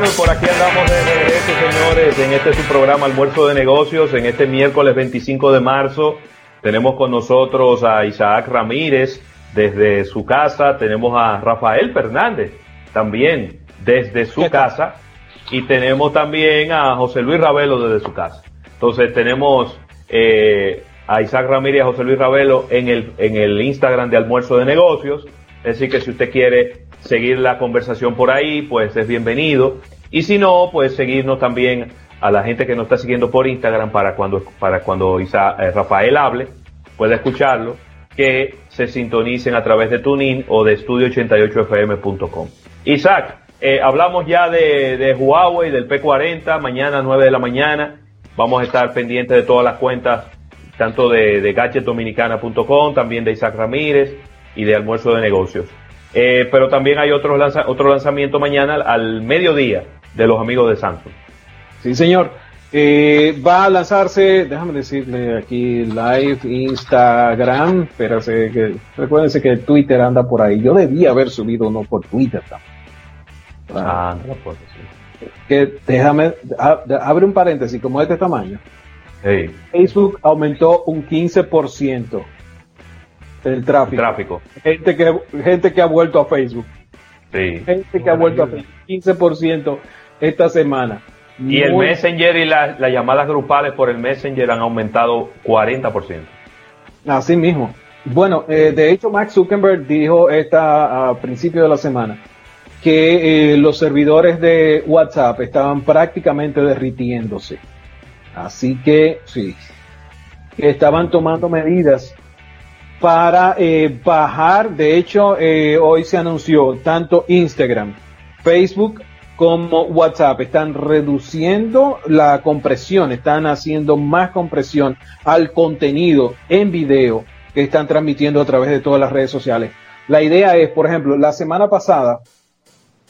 Bueno, por aquí andamos de regreso, señores, en este su programa Almuerzo de Negocios, en este miércoles 25 de marzo. Tenemos con nosotros a Isaac Ramírez desde su casa, tenemos a Rafael Fernández también desde su casa y tenemos también a José Luis Ravelo desde su casa. Entonces tenemos eh, a Isaac Ramírez y a José Luis Ravelo en el, en el Instagram de Almuerzo de Negocios. Es decir, que si usted quiere seguir la conversación por ahí, pues es bienvenido. Y si no, pues seguirnos también a la gente que nos está siguiendo por Instagram para cuando, para cuando Isaac, eh, Rafael hable, pueda escucharlo, que se sintonicen a través de TuneIn o de estudio88fm.com. Isaac, eh, hablamos ya de, de, Huawei, del P40, mañana 9 de la mañana. Vamos a estar pendientes de todas las cuentas, tanto de, de gadgetdominicana.com, también de Isaac Ramírez y de Almuerzo de Negocios. Eh, pero también hay otro, lanza, otro lanzamiento mañana al mediodía de los amigos de Samsung. Sí, señor. Eh, va a lanzarse, déjame decirle aquí, live Instagram, pero que, recuérdense que Twitter anda por ahí. Yo debía haber subido uno por Twitter también. Ah, no puedo decir. Que déjame, abre un paréntesis, como de este tamaño. Facebook aumentó un 15% el tráfico. tráfico. Gente que, gente que ha vuelto a Facebook. Sí. Gente que ha vuelto a Facebook. 15% esta semana. Y el Messenger y las llamadas grupales por el Messenger han aumentado 40%. Así mismo. Bueno, eh, de hecho, Max Zuckerberg dijo esta a principio de la semana que eh, los servidores de WhatsApp estaban prácticamente derritiéndose. Así que sí, que estaban tomando medidas para eh, bajar. De hecho, eh, hoy se anunció tanto Instagram, Facebook como WhatsApp están reduciendo la compresión, están haciendo más compresión al contenido en video que están transmitiendo a través de todas las redes sociales. La idea es, por ejemplo, la semana pasada,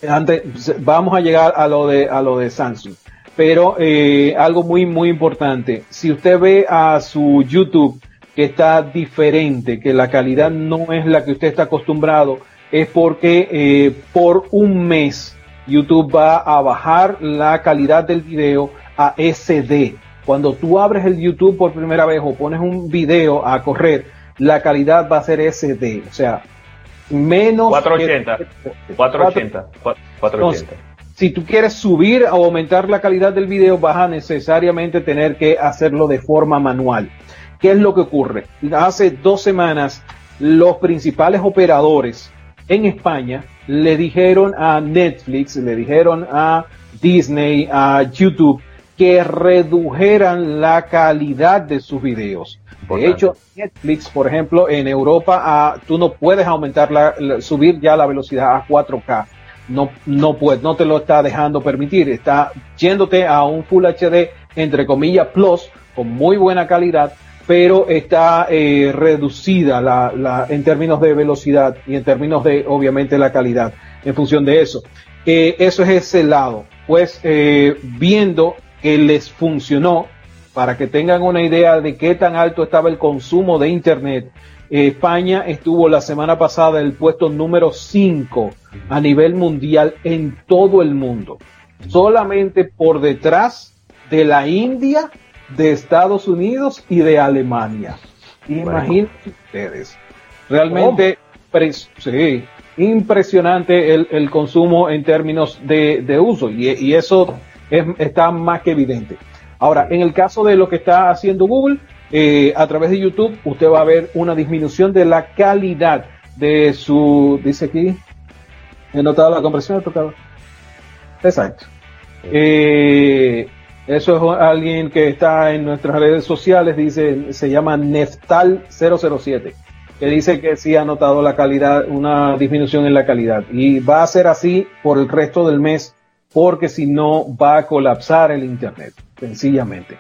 antes, vamos a llegar a lo de, a lo de Samsung, pero eh, algo muy, muy importante. Si usted ve a su YouTube, que está diferente, que la calidad no es la que usted está acostumbrado, es porque eh, por un mes YouTube va a bajar la calidad del video a SD. Cuando tú abres el YouTube por primera vez o pones un video a correr, la calidad va a ser SD, o sea, menos 480, 480, 480. si tú quieres subir o aumentar la calidad del video, vas a necesariamente tener que hacerlo de forma manual. ¿Qué es lo que ocurre? Hace dos semanas los principales operadores en España le dijeron a Netflix, le dijeron a Disney, a YouTube, que redujeran la calidad de sus videos. De hecho, Netflix, por ejemplo, en Europa, ah, tú no puedes aumentar la, subir ya la velocidad a 4K. No, no puedes, no te lo está dejando permitir. Está yéndote a un Full HD, entre comillas, plus, con muy buena calidad, pero está eh, reducida en términos de velocidad y en términos de, obviamente, la calidad en función de eso. Eh, eso es ese lado. Pues eh, viendo que les funcionó, para que tengan una idea de qué tan alto estaba el consumo de Internet, España estuvo la semana pasada en el puesto número 5 a nivel mundial en todo el mundo, solamente por detrás de la India de Estados Unidos y de Alemania. Imagínense ustedes. Realmente, sí, impresionante el, consumo en términos de, uso y, eso está más que evidente. Ahora, en el caso de lo que está haciendo Google, eh, a través de YouTube, usted va a ver una disminución de la calidad de su, dice aquí, he notado la compresión, he tocado. Exacto. Eh, eso es alguien que está en nuestras redes sociales, dice, se llama Neftal007, que dice que sí ha notado la calidad, una disminución en la calidad. Y va a ser así por el resto del mes, porque si no va a colapsar el Internet, sencillamente.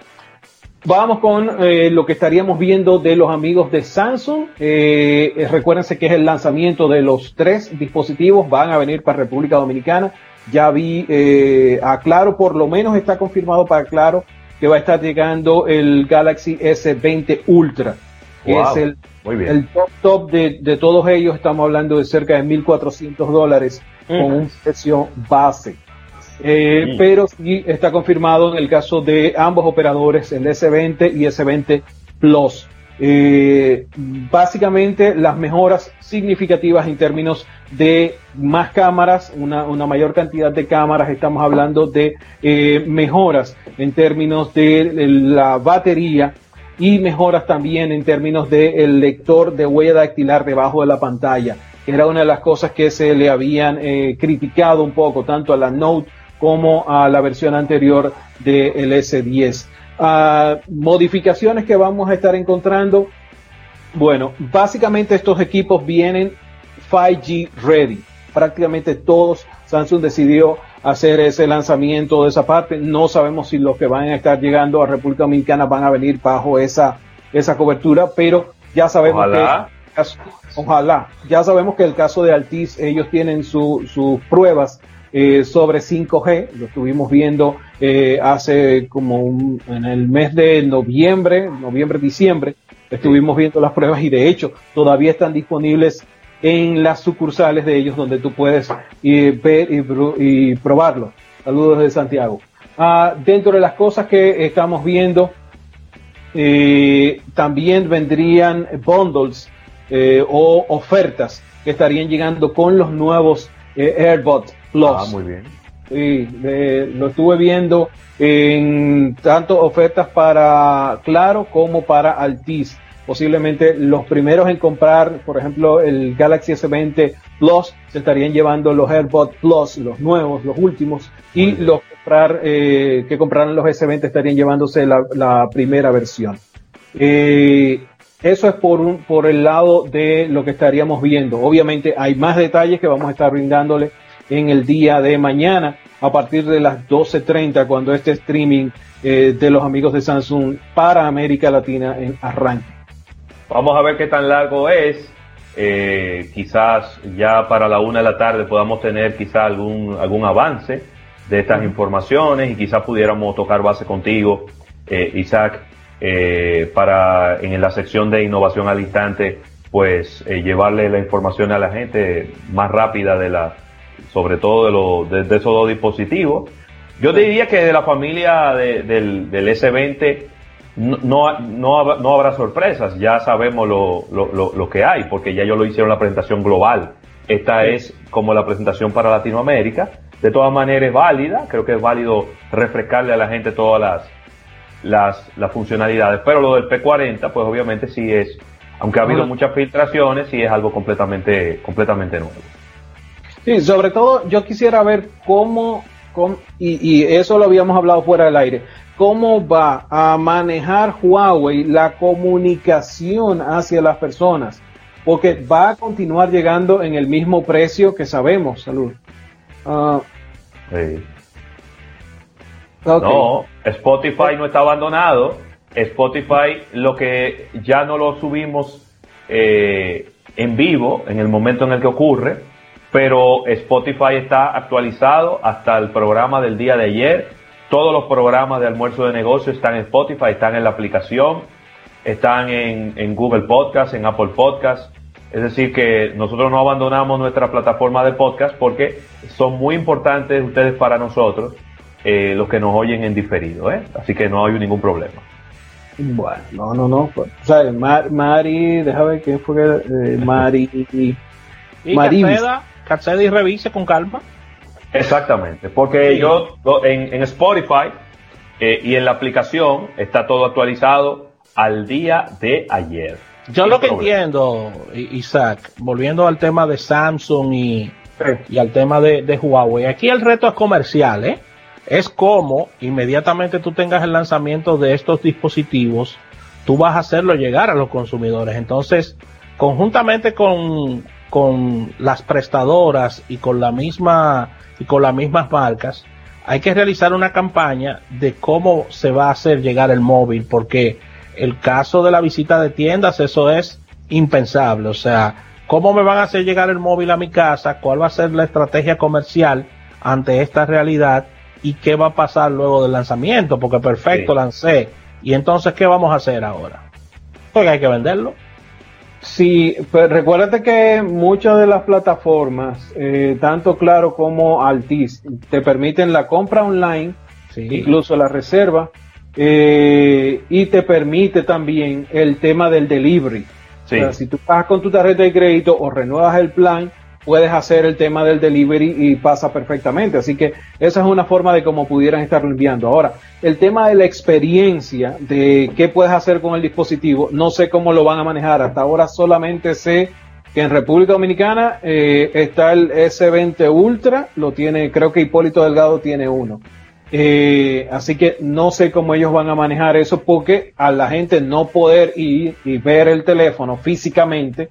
Vamos con eh, lo que estaríamos viendo de los amigos de Samsung. Eh, recuérdense que es el lanzamiento de los tres dispositivos, van a venir para República Dominicana. Ya vi eh, a Claro, por lo menos está confirmado para Claro que va a estar llegando el Galaxy S20 Ultra, que es el, el, top top de, todos ellos. Estamos hablando de cerca de 1.400 dólares con un precio base. Eh, pero sí está confirmado en el caso de ambos operadores, el S20 y S20 Plus. Eh, básicamente las mejoras significativas en términos de más cámaras, una, mayor cantidad de cámaras, estamos hablando de eh, mejoras en términos de la batería y mejoras también en términos del lector de huella dactilar debajo de la pantalla, era una de las cosas que se le habían eh, criticado un poco, tanto a la Note como a la versión anterior del S10 modificaciones que vamos a estar encontrando. Bueno, básicamente estos equipos vienen 5G ready. Prácticamente todos Samsung decidió hacer ese lanzamiento de esa parte. No sabemos si los que van a estar llegando a República Dominicana van a venir bajo esa, esa cobertura, pero ya sabemos ojalá. que ojalá, ya sabemos que el caso de Altis, ellos tienen sus pruebas eh, sobre 5G, lo estuvimos viendo eh, hace como en el mes de noviembre, noviembre, diciembre, estuvimos viendo las pruebas y de hecho todavía están disponibles en las sucursales de ellos donde tú puedes eh, ver y, probarlo. Saludos de Santiago. Ah, dentro de las cosas que estamos viendo, también vendrían bundles o ofertas que estarían llegando con los nuevos AirBots Ah, muy bien. Sí, lo estuve viendo en tanto ofertas para Claro como para Altis. Posiblemente los primeros en comprar, por ejemplo, el Galaxy S20 Plus, se estarían llevando los AirPods Plus, los nuevos, los últimos, y los comprar, eh, que compraron los S20 estarían llevándose la, primera versión. Eh, eso es por, un, por el lado de lo que estaríamos viendo. Obviamente hay más detalles que vamos a estar brindándole en el día de mañana a partir de las 12.30 cuando este streaming eh, de los amigos de Samsung para América Latina arranque. Vamos a ver qué tan largo es. Eh, quizás ya para la una de la tarde podamos tener quizás algún, algún avance de estas informaciones y quizás pudiéramos tocar base contigo, eh, Isaac, para en la sección de innovación al instante, pues llevarle la información a la gente más rápida de la, sobre todo de, de, esos dos dispositivos. Yo diría que de la familia del, del, S20 no, no, no, habrá sorpresas, ya sabemos lo, lo, lo, que hay, porque ya yo lo hicieron la presentación global. Esta es como la presentación para Latinoamérica. De todas maneras es válida, creo que es válido refrescarle a la gente todas las, las, las funcionalidades, pero lo del P40, pues obviamente sí es, aunque ha habido muchas filtraciones, sí es algo completamente, completamente nuevo. Sí, sobre todo yo quisiera ver cómo, y, eso lo habíamos hablado fuera del aire, cómo va a manejar Huawei la comunicación hacia las personas, porque va a continuar llegando en el mismo precio que sabemos, salud. Ah. No, Spotify no está abandonado. Spotify lo que ya no lo subimos eh, en vivo en el momento en el que ocurre, pero Spotify está actualizado hasta el programa del día de ayer. Todos los programas de almuerzo de negocio están en Spotify, están en la aplicación, están en, Google Podcast, en Apple Podcast. Es decir, que nosotros no abandonamos nuestra plataforma de podcast porque son muy importantes ustedes para nosotros, eh, los que nos oyen en diferido. ¿eh? Así que no hay ningún problema. Bueno, no, no, no. Pues, o sea, Mari, déjame ver quién fue que. Eh, Mari. Y accede y revise con calma. Exactamente, porque yo en, Spotify eh, y en la aplicación está todo actualizado al día de ayer. Yo lo que entiendo, Isaac, volviendo al tema de Samsung y, y al tema de, de, Huawei, aquí el reto es comercial, ¿eh? Es como inmediatamente tú tengas el lanzamiento de estos dispositivos, tú vas a hacerlo llegar a los consumidores. Entonces, conjuntamente con, con las prestadoras y con la misma y con las mismas marcas, hay que realizar una campaña de cómo se va a hacer llegar el móvil, porque el caso de la visita de tiendas, eso es impensable. O sea, ¿cómo me van a hacer llegar el móvil a mi casa? ¿Cuál va a ser la estrategia comercial ante esta realidad? ¿Y qué va a pasar luego del lanzamiento? Porque perfecto, lancé. ¿Y entonces qué vamos a hacer ahora? Porque hay que venderlo. Sí, pues recuérdate que muchas de las plataformas, eh, tanto Claro como Altis, te permiten la compra online, incluso la reserva, eh, y te permite también el tema del delivery. O sea, si tú pagas con tu tarjeta de crédito o renuevas el plan, puedes hacer el tema del delivery y pasa perfectamente. Así que esa es una forma de cómo pudieran estar enviando. Ahora, el tema de la experiencia, de qué puedes hacer con el dispositivo, no sé cómo lo van a manejar. Hasta ahora solamente sé que en República Dominicana eh, está el S20 Ultra, lo tiene, creo que Hipólito Delgado tiene uno. Eh, así que no sé cómo ellos van a manejar eso porque a la gente no poder ir y ver el teléfono físicamente,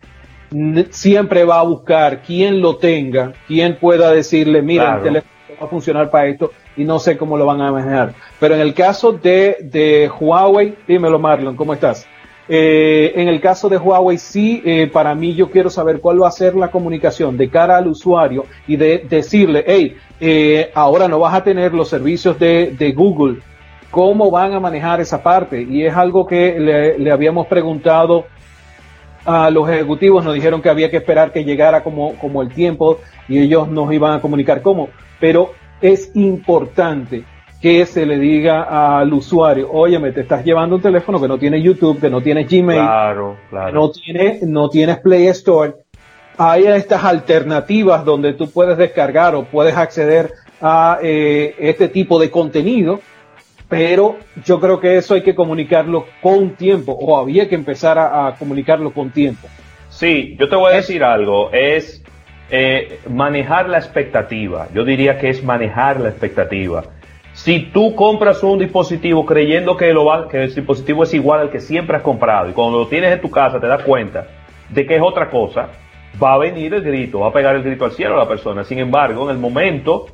siempre va a buscar quien lo tenga, quien pueda decirle, mira, el teléfono va a funcionar para esto y no sé cómo lo van a manejar. Pero en el caso de, de Huawei, dímelo Marlon, ¿cómo estás? Eh, en el caso de Huawei, sí, eh, para mí yo quiero saber cuál va a ser la comunicación de cara al usuario y de decirle, hey, eh, ahora no vas a tener los servicios de, de, Google, ¿cómo van a manejar esa parte? Y es algo que le, le habíamos preguntado a los ejecutivos nos dijeron que había que esperar que llegara como, como el tiempo y ellos nos iban a comunicar cómo. Pero es importante que se le diga al usuario, oye, me te estás llevando un teléfono que no tiene YouTube, que no tiene Gmail, que no tiene, no tienes Play Store. Hay estas alternativas donde tú puedes descargar o puedes acceder a eh, este tipo de contenido pero yo creo que eso hay que comunicarlo con tiempo, o había que empezar a, comunicarlo con tiempo. Sí, yo te voy a decir algo, es eh, manejar la expectativa, yo diría que es manejar la expectativa. Si tú compras un dispositivo creyendo que, lo va, que el dispositivo es igual al que siempre has comprado y cuando lo tienes en tu casa te das cuenta de que es otra cosa, va a venir el grito, va a pegar el grito al cielo a la persona. Sin embargo, en el momento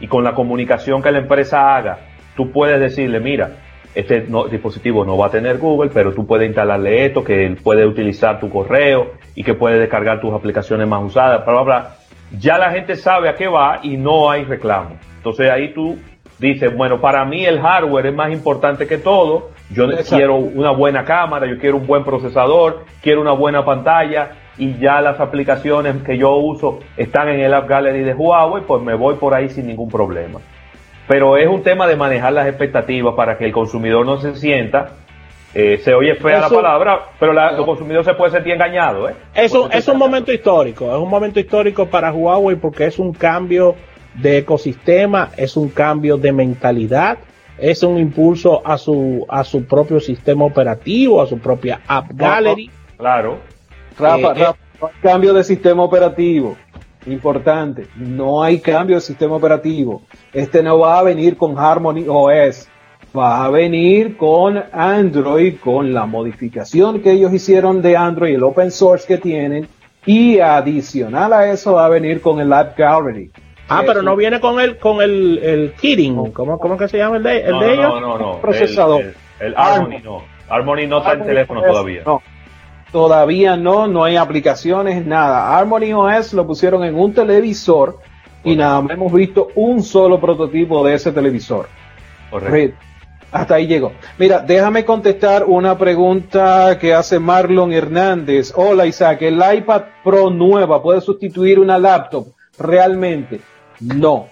y con la comunicación que la empresa haga, tú puedes decirle, mira, este dispositivo no va a tener Google, pero tú puedes instalarle esto, que él puede utilizar tu correo y que puede descargar tus aplicaciones más usadas, bla, bla, bla. Ya la gente sabe a qué va y no hay reclamo. Entonces ahí tú dices, bueno, para mí el hardware es más importante que todo. Yo quiero una buena cámara, yo quiero un buen procesador, quiero una buena pantalla y ya las aplicaciones que yo uso están en el App Gallery de Huawei, pues me voy por ahí sin ningún problema pero es un tema de manejar las expectativas para que el consumidor no se sienta eh, se oye fea la palabra, pero la, el consumidor se puede sentir engañado. ¿eh? Eso es un momento histórico, es un momento histórico para Huawei porque es un cambio de ecosistema, es un cambio de mentalidad, es un impulso a su a su propio sistema operativo, a su propia App Gallery. claro. Rafa, eh, Rafa, cambio de sistema operativo. Importante, no hay cambio de sistema operativo. Este no va a venir con Harmony OS, va a venir con Android, con la modificación que ellos hicieron de Android, el open source que tienen, y adicional a eso va a venir con el App Gallery. Ah, pero no viene con el con el, el Kirin, ¿cómo, ¿cómo que se llama el de, el de ellos? No, no, no, Procesador. El, Harmony no. Harmony no está en teléfono todavía. No. Todavía no, no hay aplicaciones, nada. Harmony OS lo pusieron en un televisor y nada más hemos visto un solo prototipo de ese televisor. Correcto. Hasta ahí llegó. Mira, déjame contestar una pregunta que hace Marlon Hernández. Hola Isaac, ¿el iPad Pro nueva puede sustituir una laptop? Realmente, no.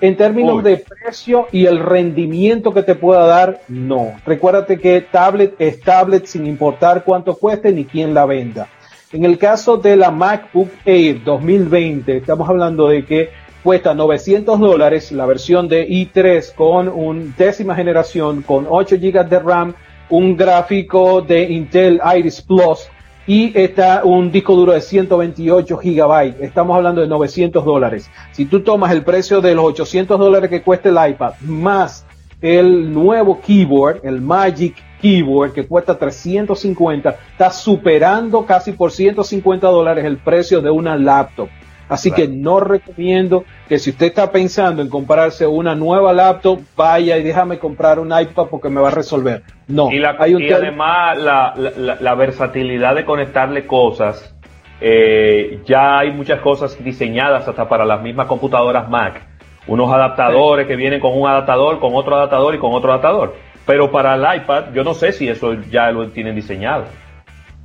En términos de precio y el rendimiento que te pueda dar, no. Recuérdate que tablet es tablet sin importar cuánto cueste ni quién la venda. En el caso de la MacBook Air 2020, estamos hablando de que cuesta 900 dólares la versión de i3 con un décima generación, con 8 GB de RAM, un gráfico de Intel Iris Plus y está un disco duro de 128 gigabytes. Estamos hablando de 900 dólares. Si tú tomas el precio de los 800 dólares que cuesta el iPad más el nuevo keyboard, el Magic Keyboard, que cuesta 350, está superando casi por 150 dólares el precio de una laptop. Así que no recomiendo que si usted está pensando en comprarse una nueva laptop, vaya y déjame comprar un iPad porque me va a resolver. No. Y, hay un además la, versatilidad de conectarle cosas. Eh, ya hay muchas cosas diseñadas hasta para las mismas computadoras Mac. Unos adaptadores que vienen con un adaptador, con otro adaptador y con otro adaptador. Pero para el iPad, yo no sé si eso ya lo tienen diseñado.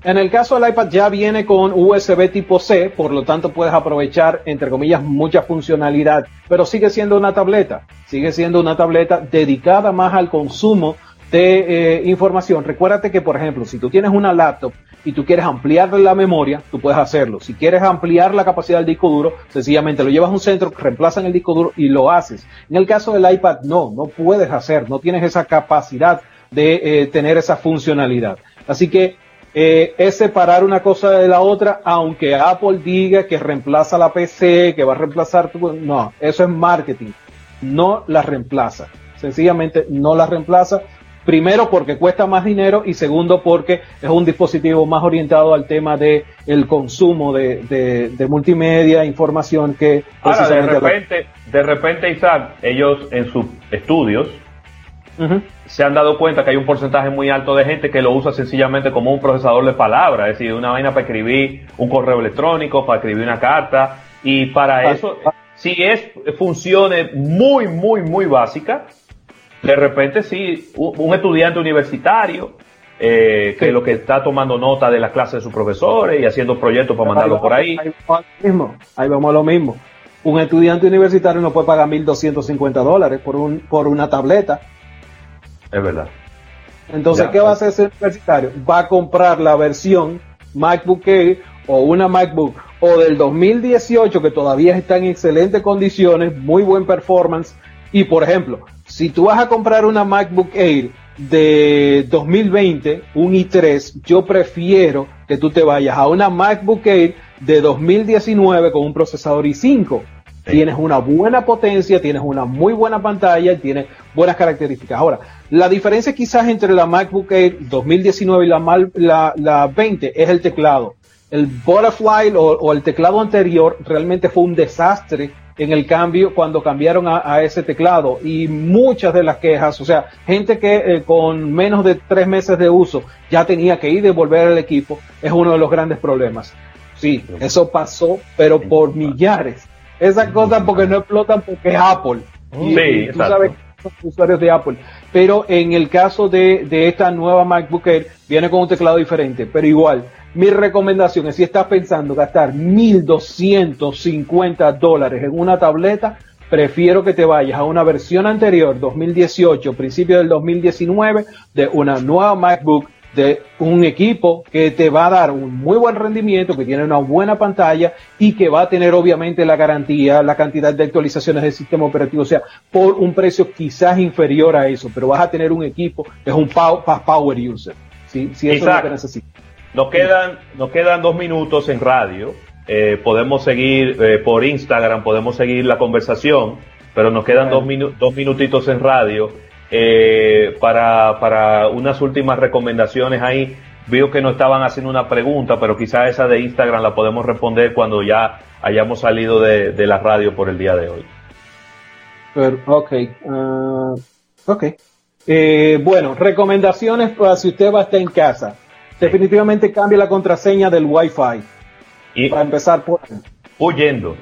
En el caso del iPad ya viene con USB tipo C, por lo tanto puedes aprovechar, entre comillas, mucha funcionalidad, pero sigue siendo una tableta, sigue siendo una tableta dedicada más al consumo de eh, información. Recuérdate que, por ejemplo, si tú tienes una laptop y tú quieres ampliar la memoria, tú puedes hacerlo. Si quieres ampliar la capacidad del disco duro, sencillamente lo llevas a un centro, reemplazan el disco duro y lo haces. En el caso del iPad, no, no puedes hacer, no tienes esa capacidad de eh, tener esa funcionalidad. Así que eh, es separar una cosa de la otra, aunque Apple diga que reemplaza la PC, que va a reemplazar tu... No, eso es marketing. No la reemplaza. Sencillamente no la reemplaza Primero porque cuesta más dinero y segundo porque es un dispositivo más orientado al tema de el consumo de, de, multimedia, información que Ahora, de repente, de repente Isaac, ellos en sus estudios se han dado cuenta que hay un porcentaje muy alto de gente que lo usa sencillamente como un procesador de palabras, es decir, una vaina para escribir un correo electrónico, para escribir una carta y para ah, eso, ah. si es funciones muy, muy, muy básicas, de repente sí, un estudiante universitario eh, que lo que está tomando nota de las clases de sus profesores y haciendo proyectos para mandarlo por ahí. Ahí vamos, mismo, ahí vamos a lo mismo. Un estudiante universitario no puede pagar 1.250 dólares por, un, por una tableta. Es verdad. Entonces, ¿qué va a hacer ese universitario? Va a comprar la versión MacBook Air o una MacBook o del 2018 que todavía está en excelentes condiciones, muy buen performance. Y por ejemplo, si tú vas a comprar una MacBook Air de 2020, un i3, yo prefiero que tú te vayas a una MacBook Air de 2019 con un procesador i5. Tienes una buena potencia, tienes una muy buena pantalla, tienes buenas características. Ahora, la diferencia quizás entre la MacBook Air 2019 y la, la, la 20 es el teclado. El Butterfly o, o el teclado anterior realmente fue un desastre en el cambio cuando cambiaron a, ese teclado y muchas de las quejas, o sea, gente que eh, con menos de tres meses de uso ya tenía que ir y devolver el equipo, es uno de los grandes problemas. Sí, eso pasó, pero por millares. Esas cosas porque no explotan porque es Apple. sí, tú sabes son usuarios de Apple. Pero en el caso de, de esta nueva MacBook Air, viene con un teclado diferente, pero igual mi recomendación es si estás pensando gastar 1.250 dólares en una tableta, prefiero que te vayas a una versión anterior, 2018, principio del 2019, de una nueva MacBook, de un equipo que te va a dar un muy buen rendimiento, que tiene una buena pantalla y que va a tener obviamente la garantía, la cantidad de actualizaciones del sistema operativo, o sea, por un precio quizás inferior a eso, pero vas a tener un equipo que es un power user. Si, si eso es lo que necesitas. Nos quedan, nos quedan dos minutos en radio. Eh, podemos seguir eh, por Instagram, podemos seguir la conversación, pero nos quedan dos, dos minutitos en radio eh, para, para unas últimas recomendaciones ahí. Veo que no estaban haciendo una pregunta, pero quizá esa de Instagram la podemos responder cuando ya hayamos salido de, de la radio por el día de hoy. ok. Uh, ok. bueno, recomendaciones para si usted va a estar en casa definitivamente cambie la contraseña del Wi-Fi. Y para empezar por huyendo.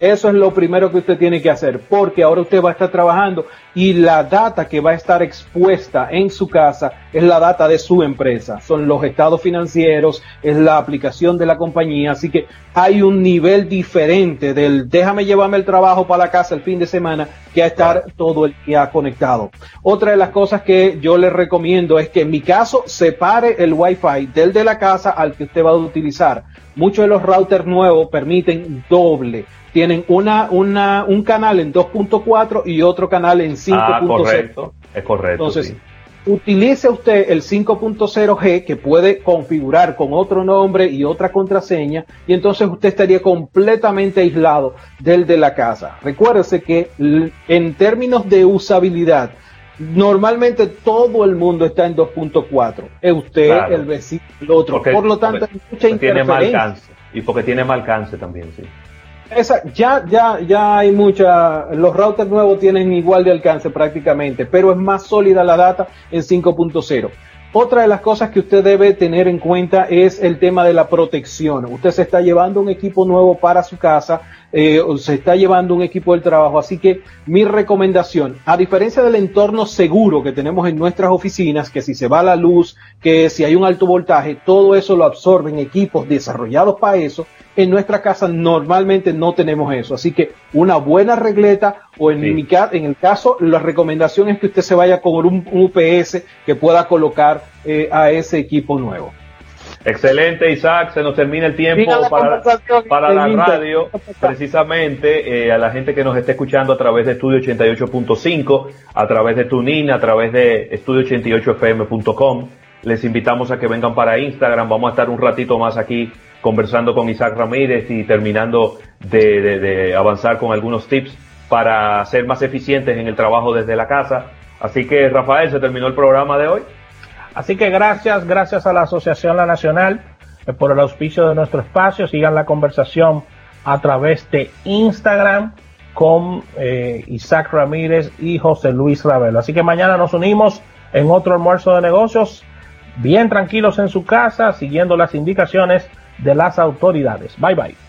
Eso es lo primero que usted tiene que hacer, porque ahora usted va a estar trabajando y la data que va a estar expuesta en su casa es la data de su empresa. Son los estados financieros, es la aplicación de la compañía, así que hay un nivel diferente del déjame llevarme el trabajo para la casa el fin de semana que a estar todo el día conectado. Otra de las cosas que yo le recomiendo es que en mi caso separe el Wi-Fi del de la casa al que usted va a utilizar. Muchos de los routers nuevos permiten doble tienen una, una, un canal en 2.4 y otro canal en 5.0. Ah, correcto, es correcto. Entonces, utilice usted el 5.0G que puede configurar con otro nombre y otra contraseña y entonces usted estaría completamente aislado del de la casa. Recuérdese que en términos de usabilidad, normalmente todo el mundo está en 2.4. Es usted, el vecino, el otro. Por lo tanto, hay mucha interferencia. Tiene mal alcance. Y porque tiene mal alcance también, sí. Esa, ya, ya, ya hay mucha, los routers nuevos tienen igual de alcance prácticamente, pero es más sólida la data en 5.0. Otra de las cosas que usted debe tener en cuenta es el tema de la protección. Usted se está llevando un equipo nuevo para su casa, eh, se está llevando un equipo del trabajo. Así que mi recomendación, a diferencia del entorno seguro que tenemos en nuestras oficinas, que si se va la luz, que si hay un alto voltaje, todo eso lo absorben equipos desarrollados para eso. En nuestra casa normalmente no tenemos eso. Así que una buena regleta o en, mi, en el caso, la recomendación es que usted se vaya con un, UPS que pueda colocar eh, a ese equipo nuevo. Excelente, Isaac. Se nos termina el tiempo para, para la radio. Precisamente eh, a la gente que nos esté escuchando a través de Estudio 88.5, a través de TuneIn, a través de estudio88fm.com. Les invitamos a que vengan para Instagram. Vamos a estar un ratito más aquí conversando con Isaac Ramírez y terminando de avanzar con algunos tips para ser más eficientes en el trabajo desde la casa. Así que, Rafael, se terminó el programa de hoy. Así que gracias, gracias a la Asociación La Nacional eh, por el auspicio de nuestro espacio. Sigan la conversación a través de Instagram con eh, Isaac Ramírez y José Luis Ravelo. Así que mañana nos unimos en otro almuerzo de negocios, bien tranquilos en su casa, siguiendo las indicaciones de las autoridades. Bye bye.